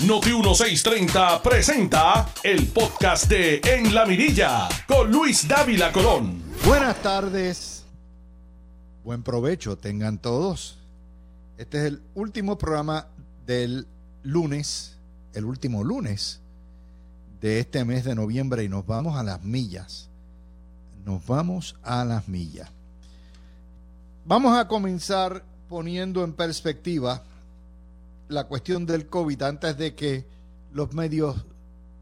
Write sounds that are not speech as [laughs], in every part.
Noti 1630 presenta el podcast de En la Mirilla con Luis Dávila Colón. Buenas tardes. Buen provecho tengan todos. Este es el último programa del lunes, el último lunes de este mes de noviembre y nos vamos a las millas. Nos vamos a las millas. Vamos a comenzar poniendo en perspectiva la cuestión del COVID antes de que los medios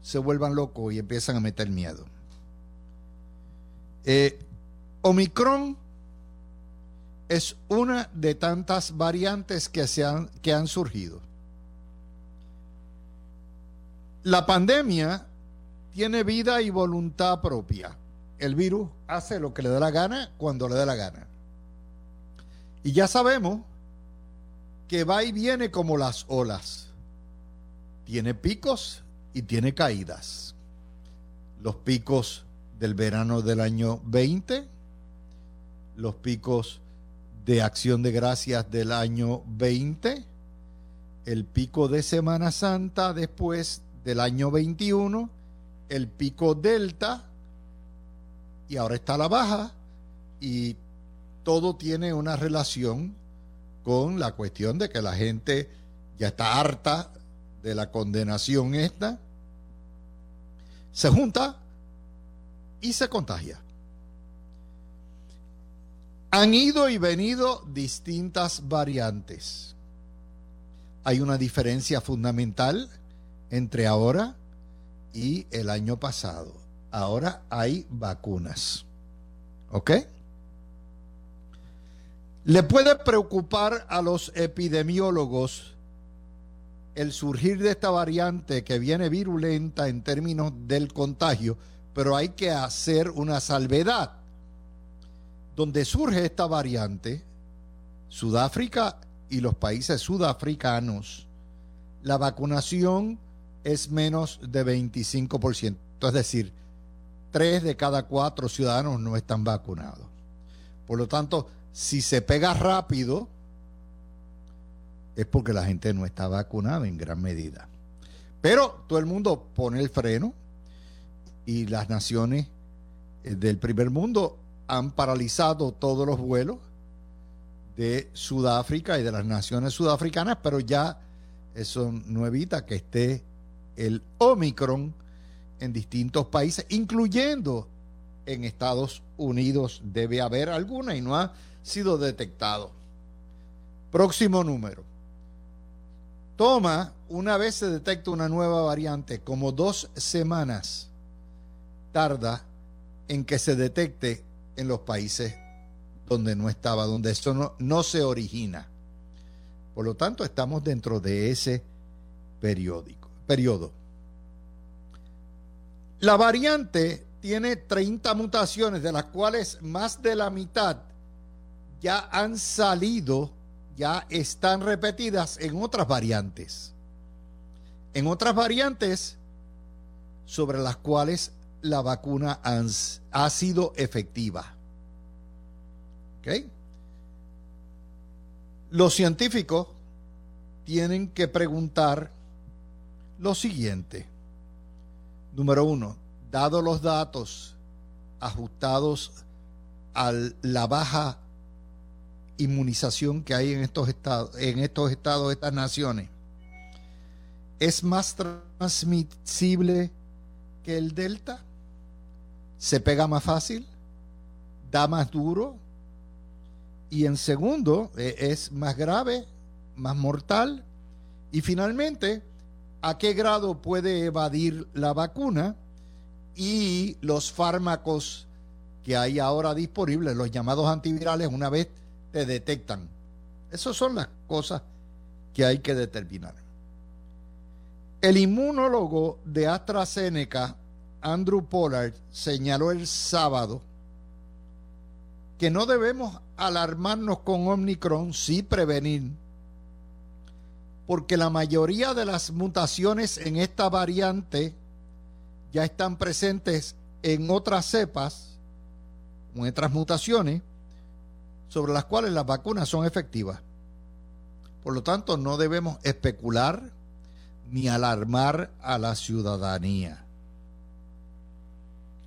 se vuelvan locos y empiezan a meter miedo. Eh, Omicron es una de tantas variantes que, se han, que han surgido. La pandemia tiene vida y voluntad propia. El virus hace lo que le da la gana cuando le da la gana. Y ya sabemos que va y viene como las olas. Tiene picos y tiene caídas. Los picos del verano del año 20, los picos de acción de gracias del año 20, el pico de Semana Santa después del año 21, el pico delta, y ahora está la baja, y todo tiene una relación con la cuestión de que la gente ya está harta de la condenación esta, se junta y se contagia. Han ido y venido distintas variantes. Hay una diferencia fundamental entre ahora y el año pasado. Ahora hay vacunas. ¿Ok? Le puede preocupar a los epidemiólogos el surgir de esta variante que viene virulenta en términos del contagio, pero hay que hacer una salvedad. Donde surge esta variante, Sudáfrica y los países sudafricanos, la vacunación es menos de 25%, es decir, tres de cada cuatro ciudadanos no están vacunados. Por lo tanto, si se pega rápido, es porque la gente no está vacunada en gran medida. Pero todo el mundo pone el freno y las naciones eh, del primer mundo han paralizado todos los vuelos de Sudáfrica y de las naciones sudafricanas, pero ya eso no evita que esté el Omicron en distintos países, incluyendo en Estados Unidos. Debe haber alguna y no ha sido detectado. Próximo número. Toma, una vez se detecta una nueva variante, como dos semanas tarda en que se detecte en los países donde no estaba, donde eso no, no se origina. Por lo tanto, estamos dentro de ese periódico, periodo. La variante tiene 30 mutaciones, de las cuales más de la mitad ya han salido, ya están repetidas en otras variantes. En otras variantes sobre las cuales la vacuna ha sido efectiva. ¿Ok? Los científicos tienen que preguntar lo siguiente. Número uno, dado los datos ajustados a la baja inmunización que hay en estos estados, en estos estados, estas naciones, es más transmisible que el Delta? ¿Se pega más fácil? ¿Da más duro? Y en segundo, e, es más grave, más mortal. Y finalmente, ¿a qué grado puede evadir la vacuna y los fármacos que hay ahora disponibles, los llamados antivirales, una vez te detectan. Esas son las cosas que hay que determinar. El inmunólogo de AstraZeneca, Andrew Pollard, señaló el sábado que no debemos alarmarnos con Omicron, sí prevenir, porque la mayoría de las mutaciones en esta variante ya están presentes en otras cepas, en otras mutaciones, sobre las cuales las vacunas son efectivas. Por lo tanto, no debemos especular ni alarmar a la ciudadanía.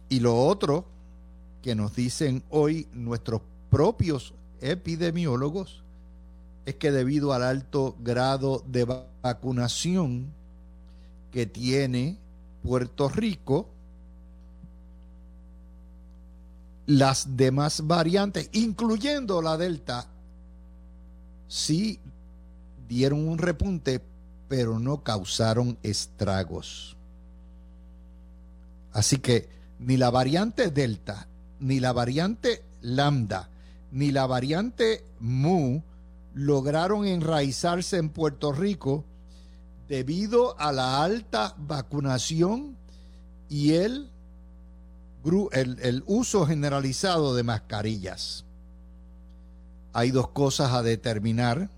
Y lo otro que nos dicen hoy nuestros propios epidemiólogos es que debido al alto grado de vacunación que tiene Puerto Rico, las demás variantes, incluyendo la Delta, sí dieron un repunte, pero no causaron estragos. Así que ni la variante Delta, ni la variante Lambda, ni la variante Mu lograron enraizarse en Puerto Rico debido a la alta vacunación y el, el, uso generalizado de mascarillas. Hay dos cosas a determinar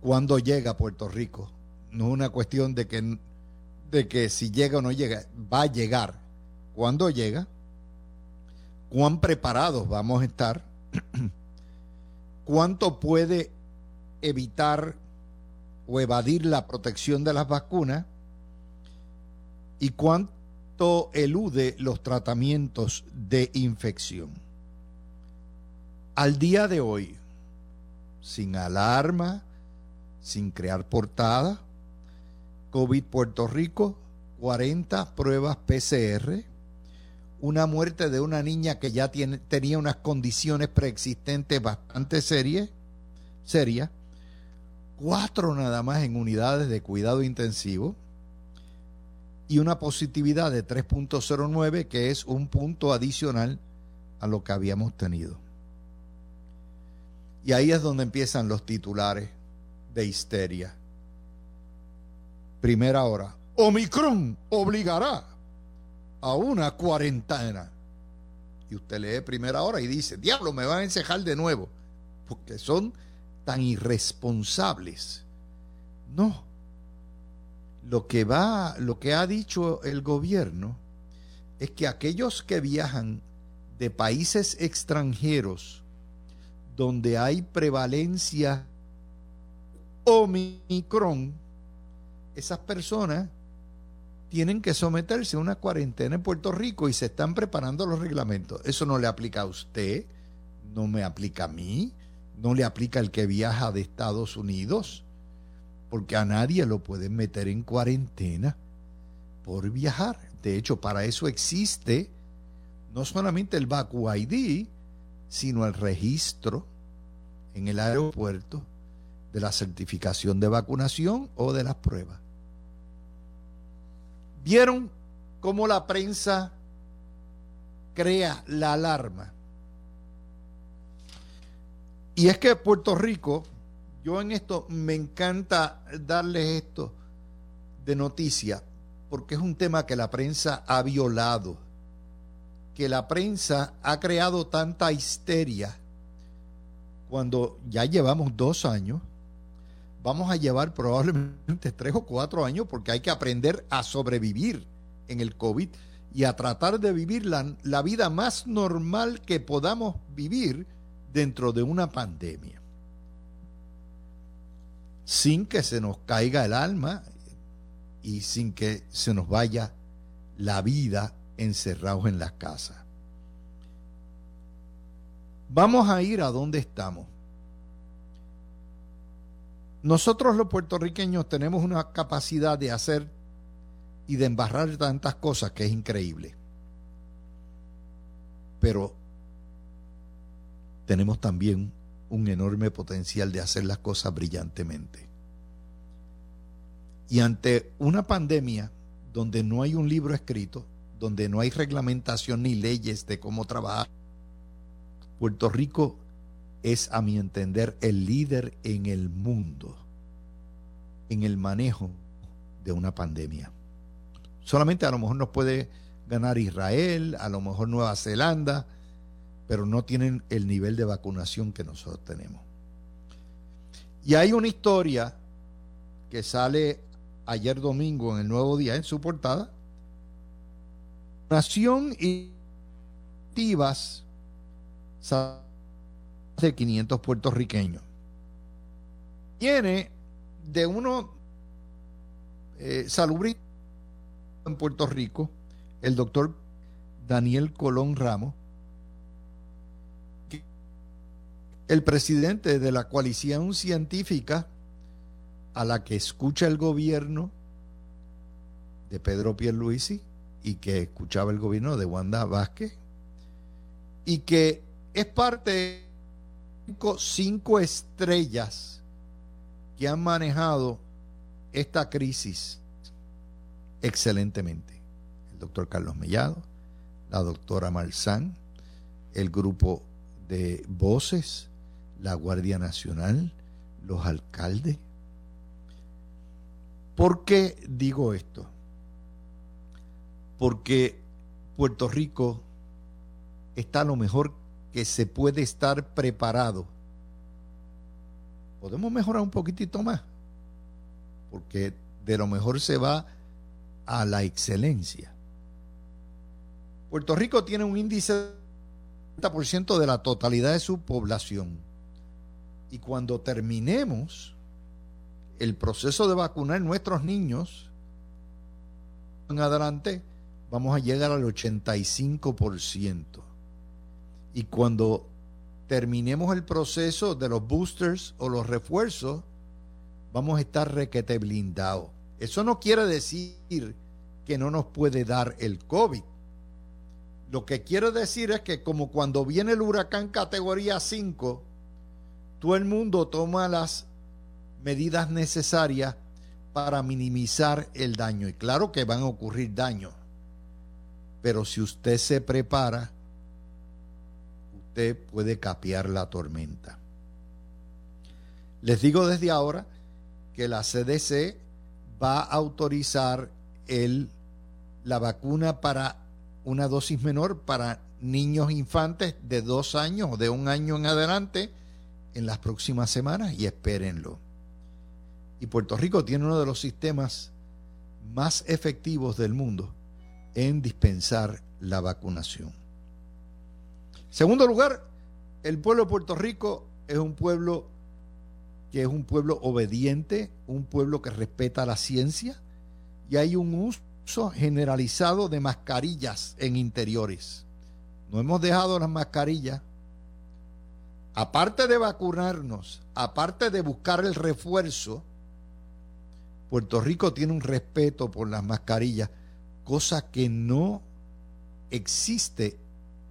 cuando llega Puerto Rico. No es una cuestión de que, de que si llega o no llega, va a llegar. Cuando llega, cuán preparados vamos a estar, [clears throat] cuánto puede evitar o evadir la protección de las vacunas y cuánto elude los tratamientos de infección. Al día de hoy, sin alarma, sin crear portada, COVID Puerto Rico, 40 pruebas PCR, una muerte de una niña que ya tenía unas condiciones preexistentes bastante serias, serias, cuatro nada más en unidades de cuidado intensivo y una positividad de 3.09 que es un punto adicional a lo que habíamos tenido. Y ahí es donde empiezan los titulares de histeria. Primera hora. Omicron obligará a una cuarentena. Y usted lee primera hora y dice, diablo, me van a encejar de nuevo. Porque son tan irresponsables. No. Lo que va, lo que ha dicho el gobierno es que aquellos que viajan de países extranjeros donde hay prevalencia Omicron, esas personas tienen que someterse a una cuarentena en Puerto Rico y se están preparando los reglamentos. Eso no le aplica a usted, no me aplica a mí, no le aplica al que viaja de Estados Unidos, porque a nadie lo pueden meter en cuarentena por viajar. De hecho, para eso existe no solamente el Vacu ID, sino el registro en el aeropuerto de la certificación de vacunación o de las pruebas. ¿Vieron cómo la prensa crea la alarma? Y es que Puerto Rico, yo en esto me encanta darles esto de noticia, porque es un tema que la prensa ha violado, que la prensa ha creado tanta histeria. Cuando ya llevamos dos años, vamos a llevar probablemente [laughs] tres o cuatro años porque hay que aprender a sobrevivir en el COVID y a tratar de vivir la, la vida más normal que podamos vivir dentro de una pandemia, sin que se nos caiga el alma y sin que se nos vaya la vida encerrados en las casas. Vamos a ir a donde estamos. Nosotros los puertorriqueños tenemos una capacidad de hacer y de embarrar tantas cosas que es increíble. Pero tenemos también un enorme potencial de hacer las cosas brillantemente. Y ante una pandemia donde no hay un libro escrito, donde no hay reglamentación ni leyes de cómo trabajar, Puerto Rico es, a mi entender, el líder en el mundo en el manejo de una pandemia. Solamente a lo mejor nos puede ganar Israel, a lo mejor Nueva Zelanda, pero no tienen el nivel de vacunación que nosotros tenemos. Y hay una historia que sale ayer domingo en el Nuevo Día en su portada. Nación y Tivas de 500 puertorriqueños. Tiene de uno eh, salubridad en Puerto Rico, el doctor Daniel Colón Ramos, el presidente de la coalición científica a la que escucha el gobierno de Pedro Pierluisi y que escuchaba el gobierno de Wanda Vázquez y que es parte de cinco, estrellas que han manejado esta crisis excelentemente. El doctor Carlos Mellado, la doctora Marzán, el grupo de voces, la Guardia Nacional, los alcaldes. ¿Por qué digo esto? Porque Puerto Rico está lo mejor que se puede estar preparado. Podemos mejorar un poquitito más, porque de lo mejor se va a la excelencia. Puerto Rico tiene un índice de 30% de la totalidad de su población. Y cuando terminemos el proceso de vacunar nuestros niños, en adelante vamos a llegar al 85%. Y cuando terminemos el proceso de los boosters o los refuerzos, vamos a estar requete blindados. Eso no quiere decir que no nos puede dar el COVID. Lo que quiero decir es que como cuando viene el huracán categoría 5, todo el mundo toma las medidas necesarias para minimizar el daño. Y claro que van a ocurrir daños. Pero si usted se prepara, usted puede capear la tormenta. Les digo desde ahora que la CDC va a autorizar el, la vacuna para una dosis menor para niños infantes de dos años o de un año en adelante en las próximas semanas y espérenlo. Y Puerto Rico tiene uno de los sistemas más efectivos del mundo en dispensar la vacunación. Segundo lugar, el pueblo de Puerto Rico es un pueblo que es un pueblo obediente, un pueblo que respeta la ciencia y hay un uso generalizado de mascarillas en interiores. No hemos dejado las mascarillas. Aparte de vacunarnos, aparte de buscar el refuerzo, Puerto Rico tiene un respeto por las mascarillas, cosa que no existe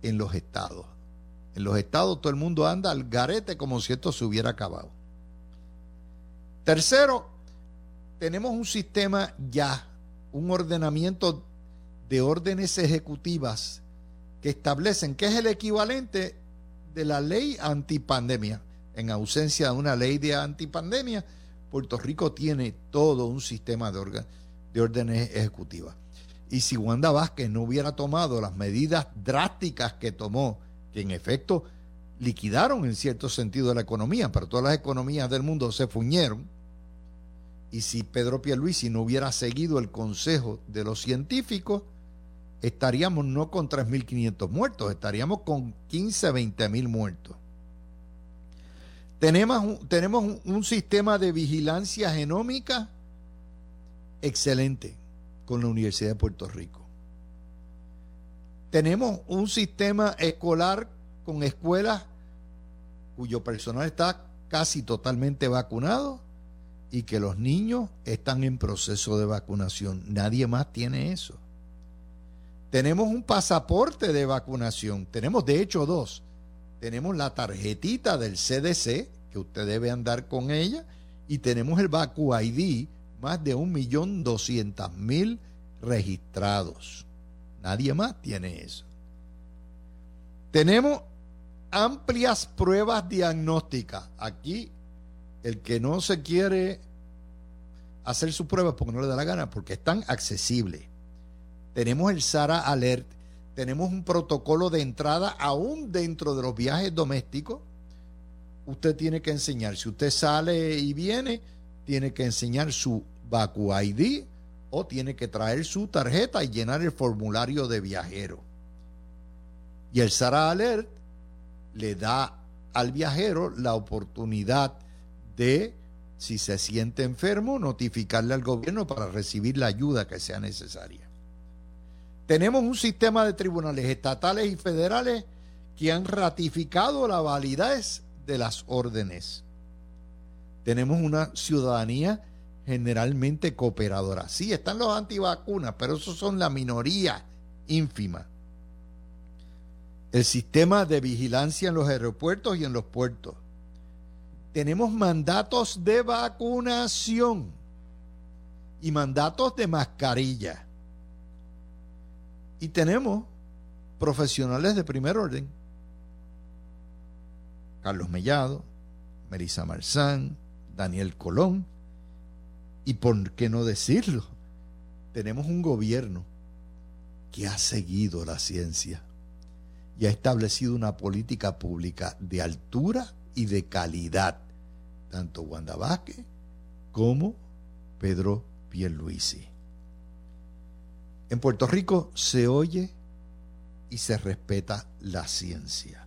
en los estados. En los estados todo el mundo anda al garete como si esto se hubiera acabado. Tercero, tenemos un sistema ya, un ordenamiento de órdenes ejecutivas que establecen que es el equivalente de la ley antipandemia. En ausencia de una ley de antipandemia, Puerto Rico tiene todo un sistema de, de órdenes ejecutivas. Y si Wanda Vázquez no hubiera tomado las medidas drásticas que tomó, que en efecto liquidaron en cierto sentido la economía, pero todas las economías del mundo se fuñeron, y si Pedro Pierluisi no hubiera seguido el consejo de los científicos, estaríamos no con 3.500 muertos, estaríamos con 15, 20 mil muertos. Tenemos, tenemos un, sistema de vigilancia genómica excelente con la Universidad de Puerto Rico. Tenemos un sistema escolar con escuelas cuyo personal está casi totalmente vacunado y que los niños están en proceso de vacunación. Nadie más tiene eso. Tenemos un pasaporte de vacunación. Tenemos de hecho dos. Tenemos la tarjetita del CDC, que usted debe andar con ella, y tenemos el Vacu ID, más de un millón doscientas mil registrados. Nadie más tiene eso. Tenemos amplias pruebas diagnósticas. Aquí el que no se quiere hacer sus pruebas porque no le da la gana, porque están accesibles. Tenemos el SARA Alert, tenemos un protocolo de entrada aún dentro de los viajes domésticos. Usted tiene que enseñar, si usted sale y viene, tiene que enseñar su Vacu ID o tiene que traer su tarjeta y llenar el formulario de viajero. Y el SARA Alert le da al viajero la oportunidad de si se siente enfermo, notificarle al gobierno para recibir la ayuda que sea necesaria. Tenemos un sistema de tribunales estatales y federales que han ratificado la validez de las órdenes. Tenemos una ciudadanía generalmente cooperadora. Sí, están los antivacunas, pero esos son la minoría ínfima. El sistema de vigilancia en los aeropuertos y en los puertos. Tenemos mandatos de vacunación y mandatos de mascarilla. Y tenemos profesionales de primer orden. Carlos Mellado, Melissa Marzán, Daniel Colón. Y por qué no decirlo, tenemos un gobierno que ha seguido la ciencia y ha establecido una política pública de altura y de calidad, tanto Wanda Vázquez como Pedro Pierluisi. En Puerto Rico se oye y se respeta la ciencia.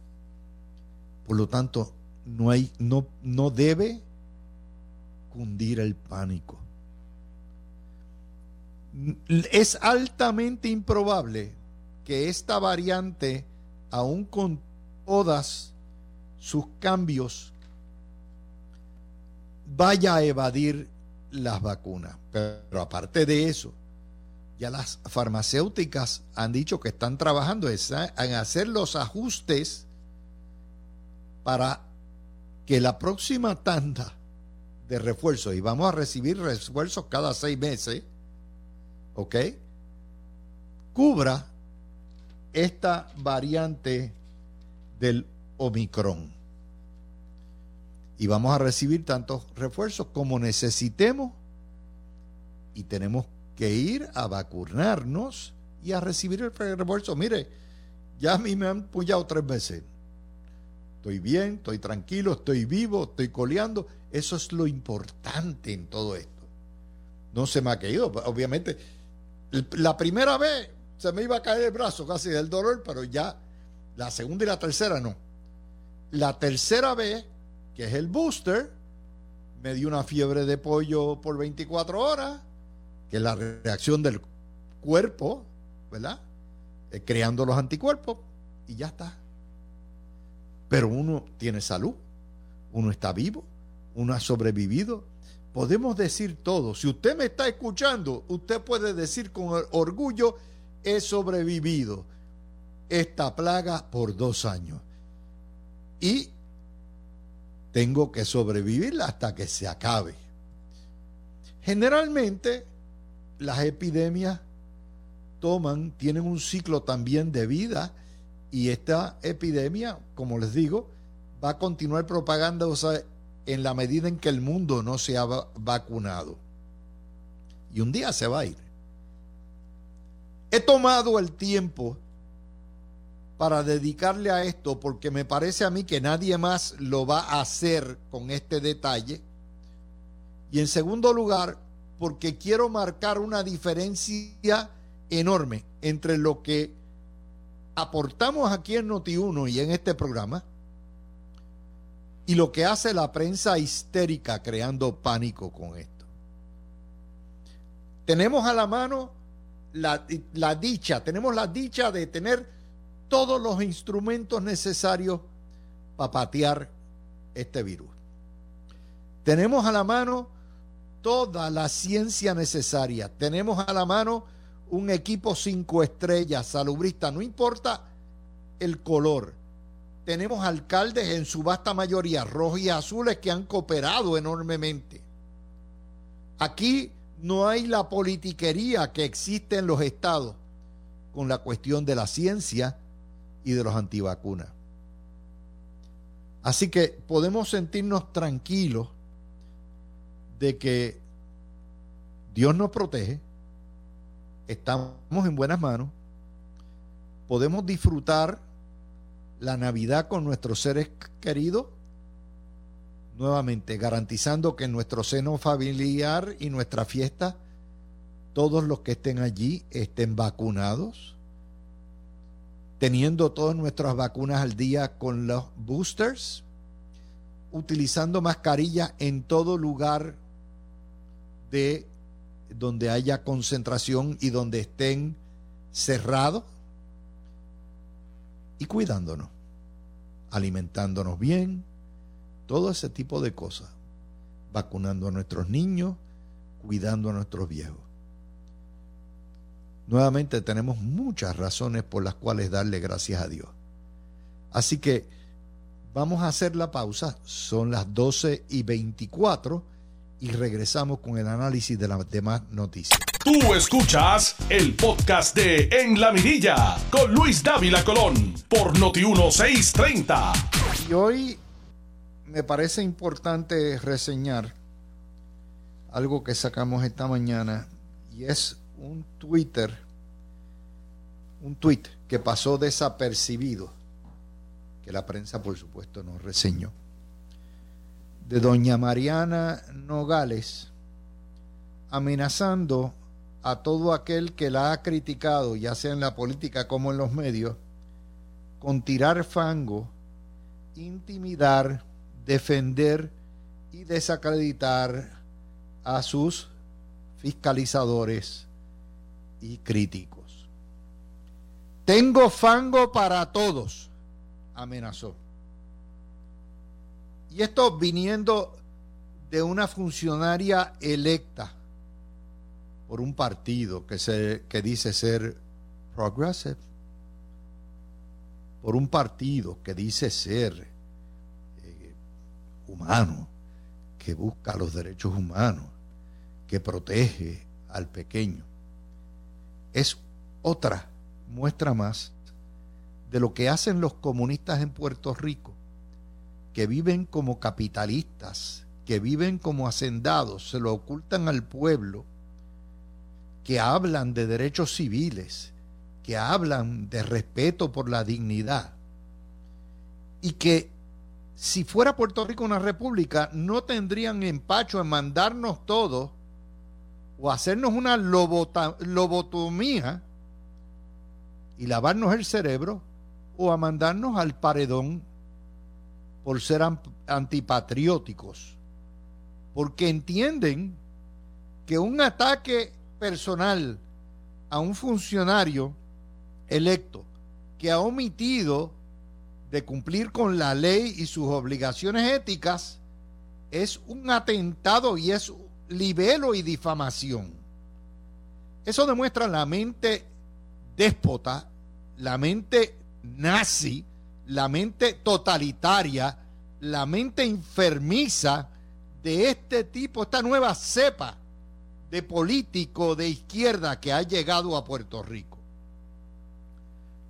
Por lo tanto, no, hay, no, no debe cundir el pánico. Es altamente improbable que esta variante, aun con todas sus cambios, vaya a evadir las vacunas. Pero aparte de eso, ya las farmacéuticas han dicho que están trabajando en hacer los ajustes para que la próxima tanda de refuerzos, y vamos a recibir refuerzos cada seis meses, ¿ok? Cubra esta variante del Omicron. Y vamos a recibir tantos refuerzos como necesitemos y tenemos que ir a vacunarnos y a recibir el refuerzo. Mire, ya a mí me han puñado tres veces. Estoy bien, estoy tranquilo, estoy vivo, estoy coleando. Eso es lo importante en todo esto. No se me ha caído, obviamente. La primera vez se me iba a caer el brazo casi del dolor, pero ya la segunda y la tercera no. La tercera vez, que es el booster, me dio una fiebre de pollo por 24 horas que la reacción del cuerpo, ¿verdad? Eh, creando los anticuerpos y ya está. Pero uno tiene salud, uno está vivo, uno ha sobrevivido. Podemos decir todo. Si usted me está escuchando, usted puede decir con orgullo, he sobrevivido esta plaga por dos años. Y tengo que sobrevivirla hasta que se acabe. Generalmente las epidemias toman, tienen un ciclo también de vida y esta epidemia, como les digo, va a continuar propagándose en la medida en que el mundo no se ha vacunado. Y un día se va a ir. He tomado el tiempo para dedicarle a esto porque me parece a mí que nadie más lo va a hacer con este detalle. Y en segundo lugar, porque quiero marcar una diferencia enorme entre lo que aportamos aquí en Noti1 y en este programa y lo que hace la prensa histérica creando pánico con esto. Tenemos a la mano la, la dicha, tenemos la dicha de tener todos los instrumentos necesarios para patear este virus. Tenemos a la mano toda la ciencia necesaria. Tenemos a la mano un equipo cinco estrellas, salubrista, no importa el color. Tenemos alcaldes en su vasta mayoría, rojos y azules, que han cooperado enormemente. Aquí no hay la politiquería que existe en los estados con la cuestión de la ciencia y de los antivacunas. Así que podemos sentirnos tranquilos de que Dios nos protege, estamos en buenas manos, podemos disfrutar la Navidad con nuestros seres queridos, nuevamente garantizando que en nuestro seno familiar y nuestra fiesta, todos los que estén allí estén vacunados, teniendo todas nuestras vacunas al día con los boosters utilizando mascarilla en todo lugar de donde haya concentración y donde estén cerrados y cuidándonos, alimentándonos bien, todo ese tipo de cosas, vacunando a nuestros niños, cuidando a nuestros viejos. Nuevamente tenemos muchas razones por las cuales darle gracias a Dios. Así que vamos a hacer la pausa, son las 12 y 24 y regresamos con el análisis de las demás noticias. Tú escuchas el podcast de En la Mirilla con Luis Dávila Colón por Noti1630. Y hoy me parece importante reseñar algo que sacamos esta mañana y es un Twitter, un tweet que pasó desapercibido, que la prensa por supuesto no reseñó de doña Mariana Nogales amenazando a todo aquel que la ha criticado, ya sea en la política como en los medios, con tirar fango, intimidar, defender y desacreditar a sus fiscalizadores y críticos. Tengo fango para todos, amenazó. Y esto viniendo de una funcionaria electa por un partido que, se, que dice ser progressive, por un partido que dice ser eh, humano, que busca los derechos humanos, que protege al pequeño. Es otra muestra más de lo que hacen los comunistas en Puerto Rico que viven como capitalistas, que viven como hacendados, se lo ocultan al pueblo, que hablan de derechos civiles, que hablan de respeto por la dignidad, y que si fuera Puerto Rico una república, no tendrían empacho en mandarnos todos o hacernos una lobotomía y lavarnos el cerebro o a mandarnos al paredón por ser antipatrióticos, porque entienden que un ataque personal a un funcionario electo que ha omitido de cumplir con la ley y sus obligaciones éticas es un atentado y es libelo y difamación. Eso demuestra la mente déspota, la mente nazi, la mente totalitaria, la mente enfermiza de este tipo, esta nueva cepa de político de izquierda que ha llegado a Puerto Rico.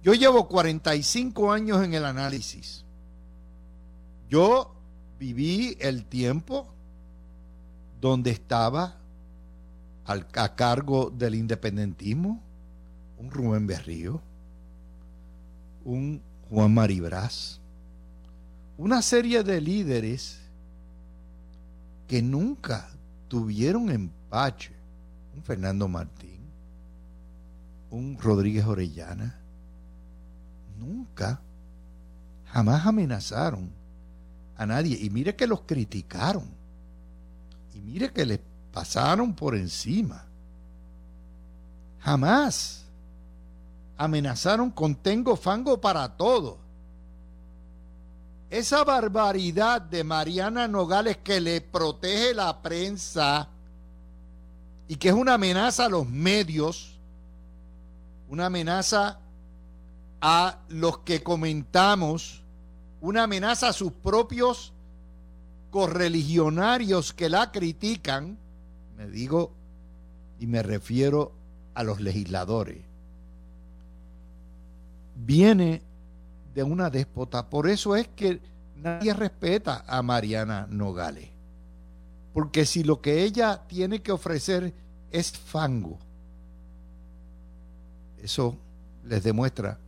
Yo llevo 45 años en el análisis. Yo viví el tiempo donde estaba a cargo del independentismo un Rubén Berrío, un Juan Maribraz, una serie de líderes que nunca tuvieron empache, un Fernando Martín, un Rodríguez Orellana, nunca, jamás amenazaron a nadie. Y mire que los criticaron. Y mire que les pasaron por encima. Jamás amenazaron con tengo fango para todo. Esa barbaridad de Mariana Nogales que le protege la prensa y que es una amenaza a los medios, una amenaza a los que comentamos, una amenaza a sus propios correligionarios que la critican, me digo y me refiero a los legisladores viene de una déspota. Por eso es que nadie respeta a Mariana Nogales. Porque si lo que ella tiene que ofrecer es fango, eso les demuestra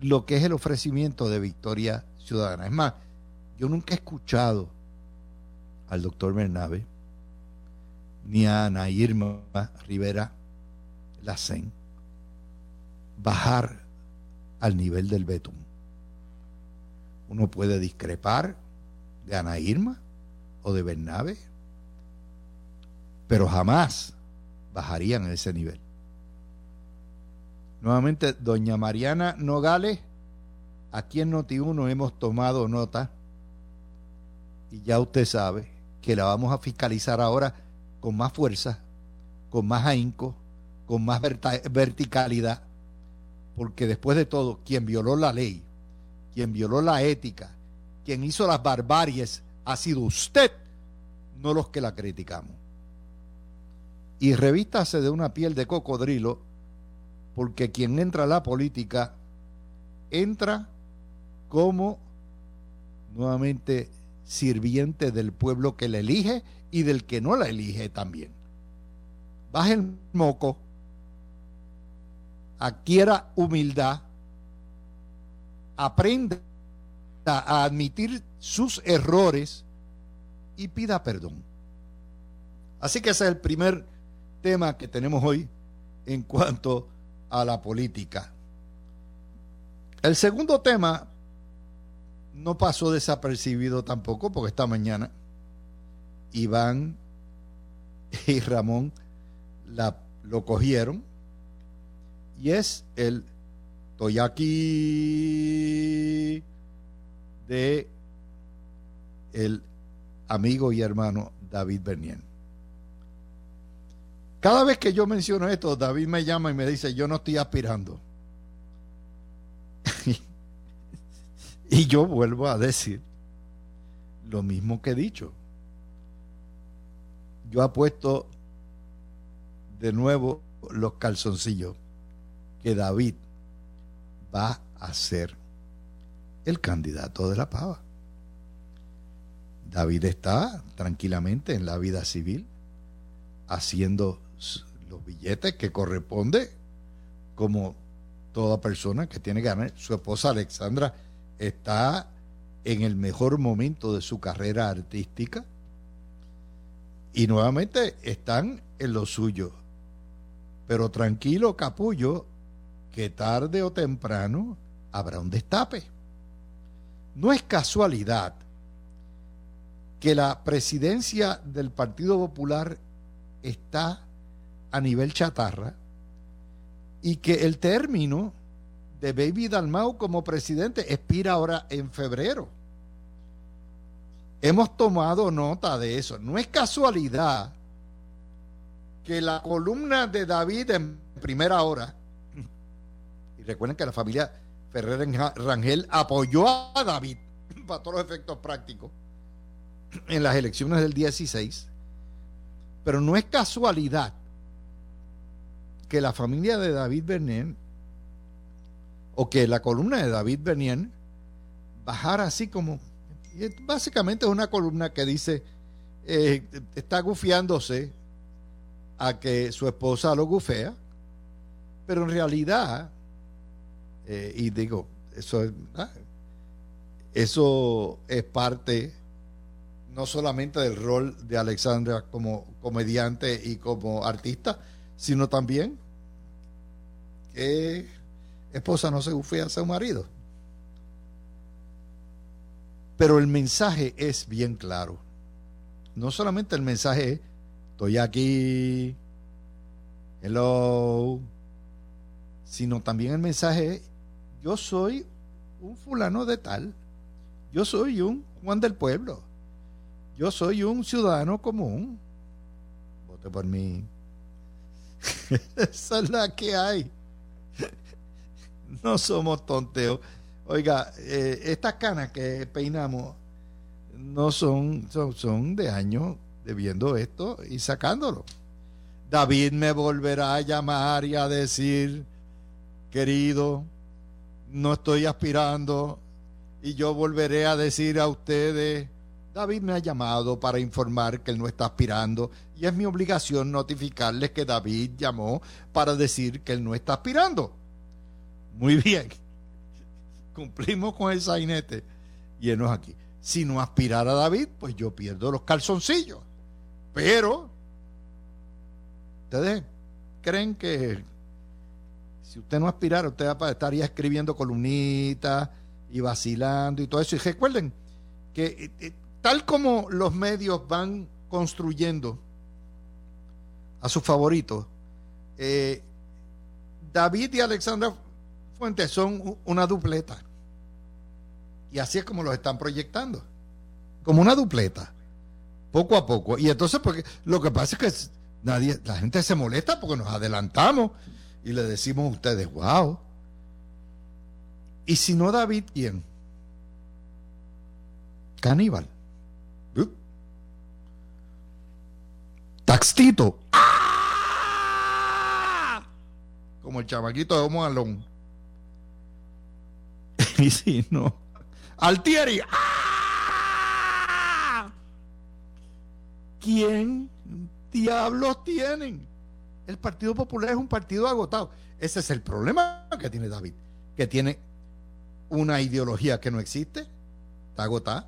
lo que es el ofrecimiento de Victoria Ciudadana. Es más, yo nunca he escuchado al doctor Bernabe ni a Ana Irma Rivera Lacen bajar al nivel del betún. Uno puede discrepar, de Ana Irma o de Bernabe, pero jamás bajarían a ese nivel. Nuevamente, doña Mariana Nogales, aquí en Noti1 hemos tomado nota y ya usted sabe que la vamos a fiscalizar ahora con más fuerza, con más ahínco, con más verticalidad, porque después de todo, quien violó la ley, quien violó la ética, quien hizo las barbaries, ha sido usted, no los que la criticamos. Y revístase de una piel de cocodrilo, porque quien entra a la política entra como nuevamente sirviente del pueblo que le elige y del que no la elige también. Baje el moco, adquiera humildad, aprenda a admitir sus errores y pida perdón. Así que ese es el primer tema que tenemos hoy en cuanto a la política. El segundo tema no pasó desapercibido tampoco, porque esta mañana Iván y Ramón lo cogieron y es el Toyaki de el amigo y hermano David Bernier. Cada vez que yo menciono esto, David me llama y me dice, yo no estoy aspirando. [laughs] y yo vuelvo a decir lo mismo que he dicho. Yo apuesto de nuevo los calzoncillos que David va a ser el candidato de la pava. David está tranquilamente en la vida civil haciendo los billetes que corresponde como toda persona que tiene que ganar. Su esposa Alexandra está en el mejor momento de su carrera artística y nuevamente están en lo suyo. Pero tranquilo, capullo, que tarde o temprano habrá un destape. No es casualidad que la presidencia del Partido Popular está a nivel chatarra y que el término de Baby Dalmau como presidente expira ahora en febrero. Hemos tomado nota de eso. No es casualidad que la columna de David en primera hora, recuerden que la familia Ferrer Rangel apoyó a David [laughs] para todos los efectos prácticos en las elecciones del 16, pero no es casualidad que la familia de David Bernier o que la columna de David Bernier bajara así como básicamente es una columna que dice eh, está gufiándose a que su esposa lo gufea pero en realidad eh, y digo eso es eso es parte no solamente del rol de Alexandra como comediante y como artista, sino también que esposa no se gufea a su marido. Pero el mensaje es bien claro. No solamente el mensaje es, estoy aquí, hello, sino también el mensaje es, yo soy un fulano de tal, yo soy un Juan del Pueblo, yo soy un ciudadano común, vote por mí. [laughs] Esa es la que hay. No somos tonteos. Oiga, eh, estas canas que peinamos no son, son, son de años de viendo esto y sacándolo. David me volverá a llamar y a decir, querido, no estoy aspirando y yo volveré a decir a ustedes, David me ha llamado para informar que él no está aspirando y es mi obligación notificarles que David llamó para decir que él no está aspirando. Muy bien, [laughs] cumplimos con el sainete y él no es aquí. Si no aspirara David, pues yo pierdo los calzoncillos. Pero, ¿ustedes creen que si usted no aspirara, usted estaría escribiendo columnitas y vacilando y todo eso? Y recuerden que eh, eh, tal como los medios van construyendo a sus favoritos, eh, David y Alexandra Fuentes son una dupleta. Y así es como los están proyectando. Como una dupleta. Poco a poco. Y entonces, porque lo que pasa es que nadie, la gente se molesta porque nos adelantamos y le decimos a ustedes, wow. Y si no David, ¿quién? Caníbal. Taxtito. ¡Ah! Como el chamaquito de Homo Alón. [laughs] y si no. Altieri. ¡Ah! ¿Quién diablos tienen? El Partido Popular es un partido agotado. Ese es el problema que tiene David. Que tiene una ideología que no existe. Está agotada.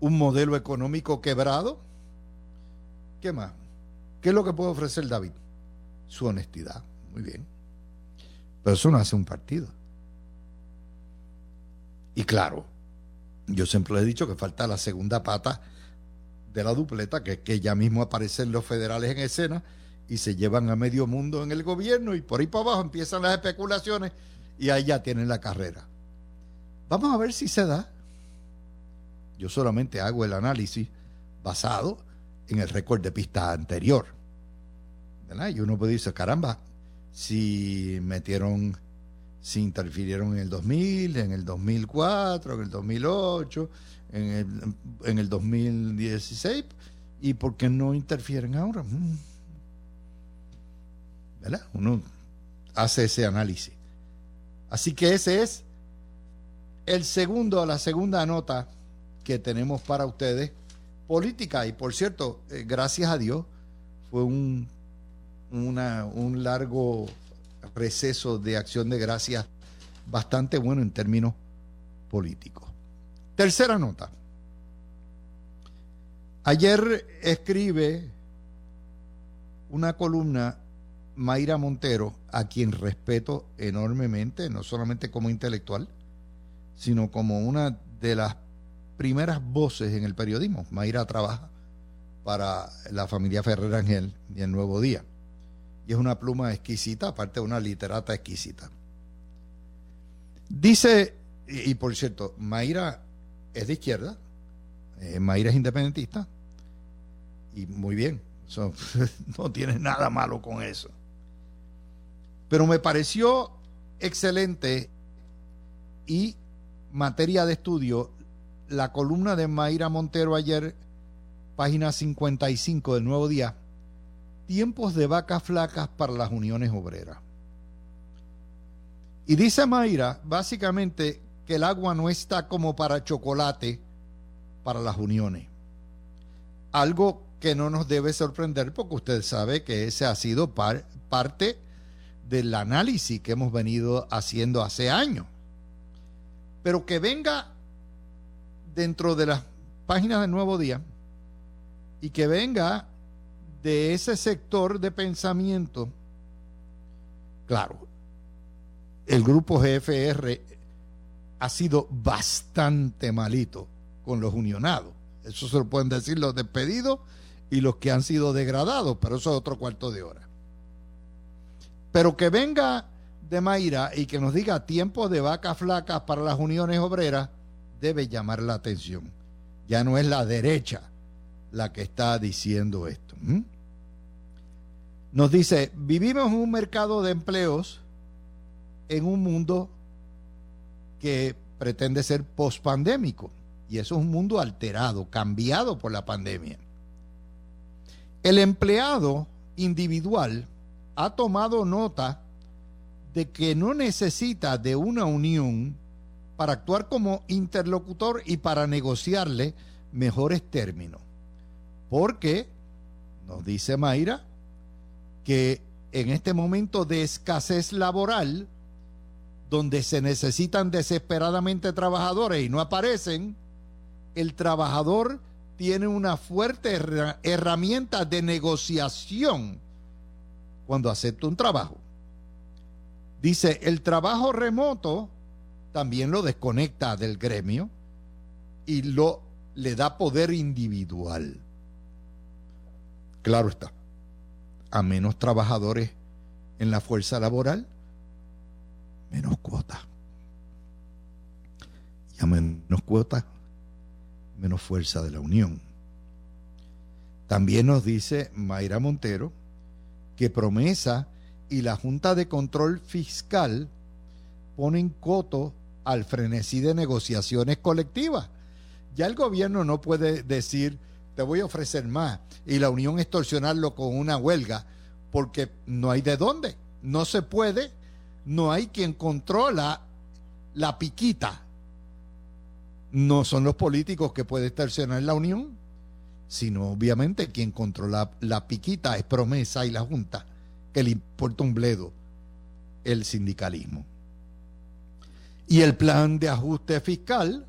Un modelo económico quebrado. ¿Qué más? ¿Qué es lo que puede ofrecer David? Su honestidad. Muy bien. Pero eso no hace un partido. Y claro, yo siempre le he dicho que falta la segunda pata de la dupleta, que es que ya mismo aparecen los federales en escena y se llevan a medio mundo en el gobierno y por ahí para abajo empiezan las especulaciones y ahí ya tienen la carrera. Vamos a ver si se da. Yo solamente hago el análisis basado en el récord de pista anterior. ¿verdad? Y uno puede decir, caramba, si metieron si interfirieron en el 2000, en el 2004, en el 2008, en el, en el 2016, y por qué no interfieren ahora. Mm. Uno hace ese análisis. Así que ese es el segundo, la segunda nota que tenemos para ustedes, política. Y por cierto, eh, gracias a Dios, fue un, un largo receso de acción de gracias bastante bueno en términos políticos. Tercera nota. Ayer escribe una columna Mayra Montero, a quien respeto enormemente, no solamente como intelectual, sino como una de las primeras voces en el periodismo. Mayra trabaja para la familia Ferrer Ángel y el Nuevo Día y es una pluma exquisita, aparte de una literata exquisita. Dice, y, por cierto, Mayra es de izquierda, eh, Mayra es independentista, y muy bien, [laughs] no tiene nada malo con eso. Pero me pareció excelente y materia de estudio la columna de Mayra Montero ayer, página 55 del Nuevo Día, tiempos de vacas flacas para las uniones obreras. Y dice Mayra, básicamente, que el agua no está como para chocolate para las uniones. Algo que no nos debe sorprender porque usted sabe que ese ha sido parte del análisis que hemos venido haciendo hace años. Pero que venga dentro de las páginas del Nuevo Día y que venga de ese sector de pensamiento, claro, el grupo GFR ha sido bastante malito con los unionados. Eso se lo pueden decir los despedidos y los que han sido degradados, pero eso es otro cuarto de hora. Pero que venga de Mayra y que nos diga tiempos de vacas flacas para las uniones obreras, debe llamar la atención. Ya no es la derecha la que está diciendo esto. Nos dice, vivimos en un mercado de empleos en un mundo que pretende ser pospandémico. Y eso es un mundo alterado, cambiado por la pandemia. El empleado individual ha tomado nota de que no necesita de una unión para actuar como interlocutor y para negociarle mejores términos. Porque, nos dice Mayra, que en este momento de escasez laboral, donde se necesitan desesperadamente trabajadores y no aparecen, el trabajador tiene una fuerte herramienta de negociación cuando acepta un trabajo. Dice, el trabajo remoto también lo desconecta del gremio y lo le da poder individual. Claro está, a menos trabajadores en la fuerza laboral, menos cuotas. Y a menos cuotas, menos fuerza de la Unión. También nos dice Mayra Montero que promesa y la Junta de Control Fiscal ponen coto al frenesí de negociaciones colectivas. Ya el gobierno no puede decir, te voy a ofrecer más, y la Unión extorsionarlo con una huelga, porque no hay de dónde. No se puede, no hay quien controla la piquita. No son los políticos que pueden extorsionar la Unión, sino obviamente quien controla la piquita es promesa y la Junta, que le importa un bledo el sindicalismo. Y el plan de ajuste fiscal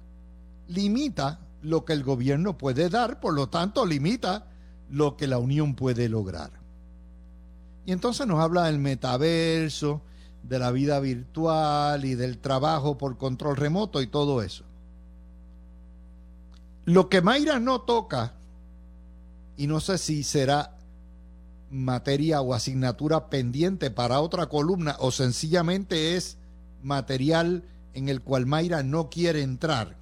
limita lo que el gobierno puede dar, por lo tanto limita lo que la Unión puede lograr. Y entonces nos habla del metaverso, de la vida virtual y del trabajo por control remoto y todo eso. Lo que Mayra no toca, y no sé si será materia o asignatura pendiente para otra columna o sencillamente es material en el cual Mayra no quiere entrar,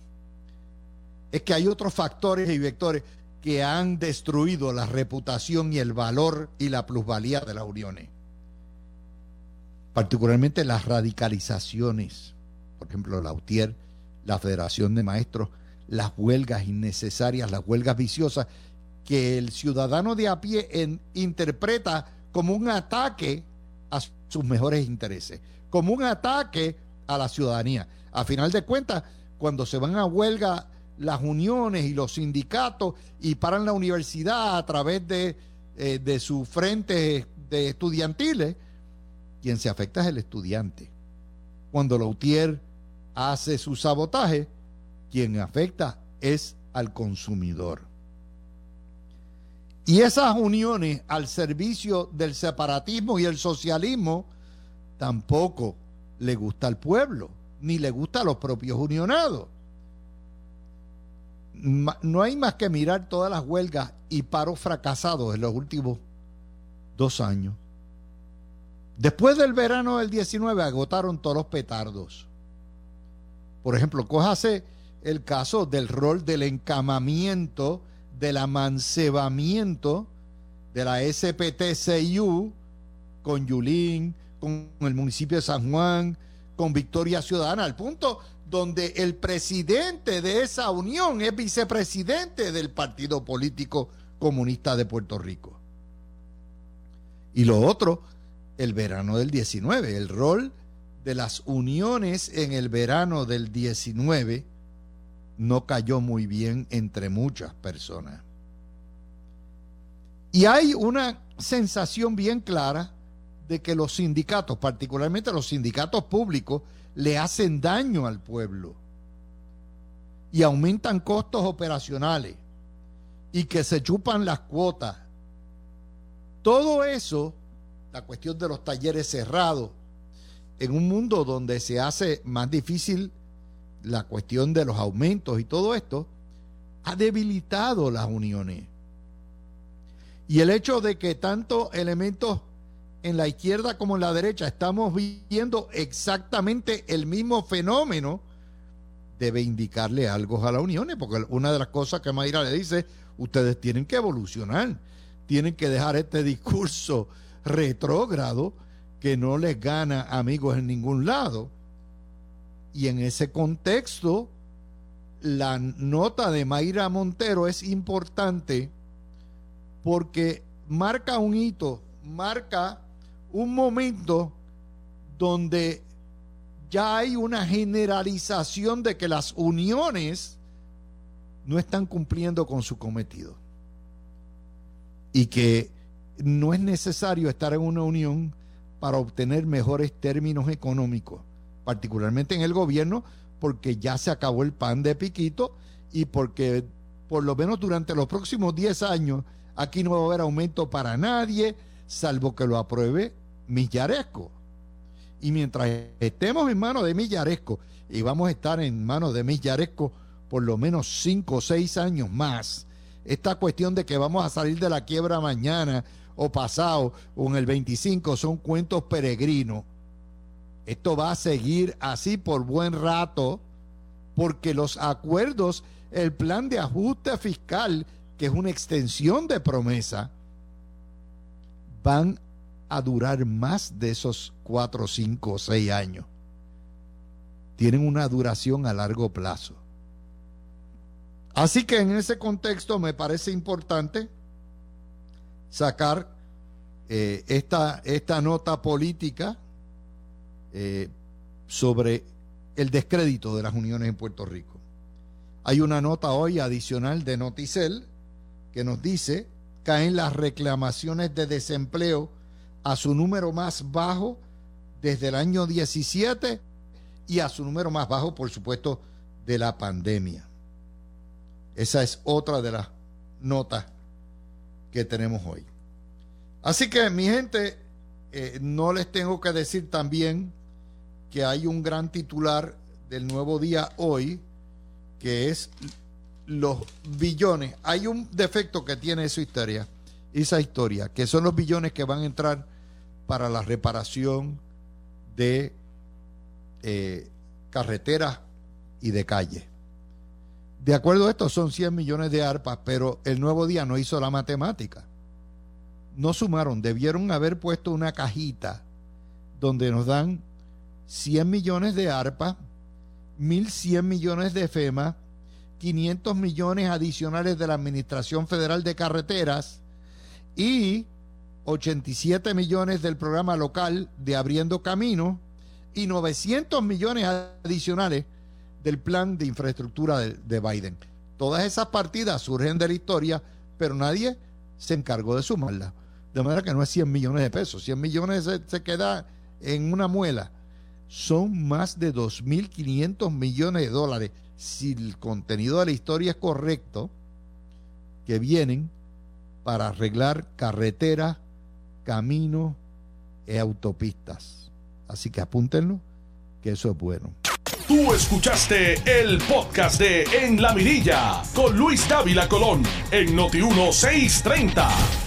es que hay otros factores y vectores que han destruido la reputación y el valor y la plusvalía de las uniones. Particularmente las radicalizaciones, por ejemplo, la UTIER, la Federación de Maestros, las huelgas innecesarias, las huelgas viciosas, que el ciudadano de a pie interpreta como un ataque a sus mejores intereses, como un ataque a la ciudadanía. A final de cuentas, cuando se van a huelga las uniones y los sindicatos y paran la universidad a través de, eh, de sus frentes de estudiantiles, quien se afecta es el estudiante. Cuando Lautier hace su sabotaje, quien afecta es al consumidor. Y esas uniones al servicio del separatismo y el socialismo tampoco le gusta al pueblo, ni le gusta a los propios unionados. No hay más que mirar todas las huelgas y paros fracasados en los últimos dos años. Después del verano del 19 agotaron todos los petardos. Por ejemplo, cójase el caso del rol del encamamiento, del amancebamiento de la SPTCU con Yulín, con el municipio de San Juan, con Victoria Ciudadana, al punto donde el presidente de esa unión es vicepresidente del Partido Político Comunista de Puerto Rico. Y lo otro, el verano del 19, el rol de las uniones en el verano del 19 no cayó muy bien entre muchas personas. Y hay una sensación bien clara de que los sindicatos, particularmente los sindicatos públicos, le hacen daño al pueblo y aumentan costos operacionales y que se chupan las cuotas. Todo eso, la cuestión de los talleres cerrados, en un mundo donde se hace más difícil la cuestión de los aumentos y todo esto, ha debilitado las uniones. Y el hecho de que tantos elementos en la izquierda como en la derecha estamos viendo exactamente el mismo fenómeno, debe indicarle algo a la Unión, porque una de las cosas que Mayra le dice, ustedes tienen que evolucionar, tienen que dejar este discurso retrógrado que no les gana amigos en ningún lado. Y en ese contexto, la nota de Mayra Montero es importante porque marca un hito, marca un momento donde ya hay una generalización de que las uniones no están cumpliendo con su cometido. Y que no es necesario estar en una unión para obtener mejores términos económicos, particularmente en el gobierno, porque ya se acabó el pan de piquito y porque por lo menos durante los próximos 10 años aquí no va a haber aumento para nadie, salvo que lo apruebe Millaresco. Y mientras estemos en manos de Millaresco, y vamos a estar en manos de Millaresco por lo menos 5 o 6 años más. Esta cuestión de que vamos a salir de la quiebra mañana o pasado o en el 25 son cuentos peregrinos. Esto va a seguir así por buen rato porque los acuerdos, el plan de ajuste fiscal, que es una extensión de promesa, van a durar más de esos 4, 5 o 6 años. Tienen una duración a largo plazo. Así que en ese contexto me parece importante sacar eh, esta, esta, nota política eh, sobre el descrédito de las uniones en Puerto Rico. Hay una nota hoy adicional de Noticel que nos dice caen las reclamaciones de desempleo a su número más bajo desde el año 17 y a su número más bajo, por supuesto, de la pandemia. Esa es otra de las notas que tenemos hoy. Así que, mi gente, eh, no les tengo que decir también que hay un gran titular del nuevo día hoy, que es los billones. Hay un defecto que tiene esa historia, esa historia, que son los billones que van a entrar para la reparación de eh, carreteras y de calles. De acuerdo a esto, son 100 millones de arpas, pero el nuevo día no hizo la matemática. No sumaron, debieron haber puesto una cajita donde nos dan 100 millones de arpas, 1.100 millones de FEMA, 500 millones adicionales de la Administración Federal de Carreteras y 87 millones del programa local de Abriendo Camino y 900 millones adicionales del plan de infraestructura de, Biden. Todas esas partidas surgen de la historia, pero nadie se encargó de sumarlas. De manera que no es 100 millones de pesos, 100 millones se, se queda en una muela. Son más de 2.500 millones de dólares, si el contenido de la historia es correcto, que vienen para arreglar carreteras, caminos y autopistas. Así que apúntenlo, que eso es bueno. Tú escuchaste el podcast de En la Mirilla con Luis Dávila Colón en Noti 1630.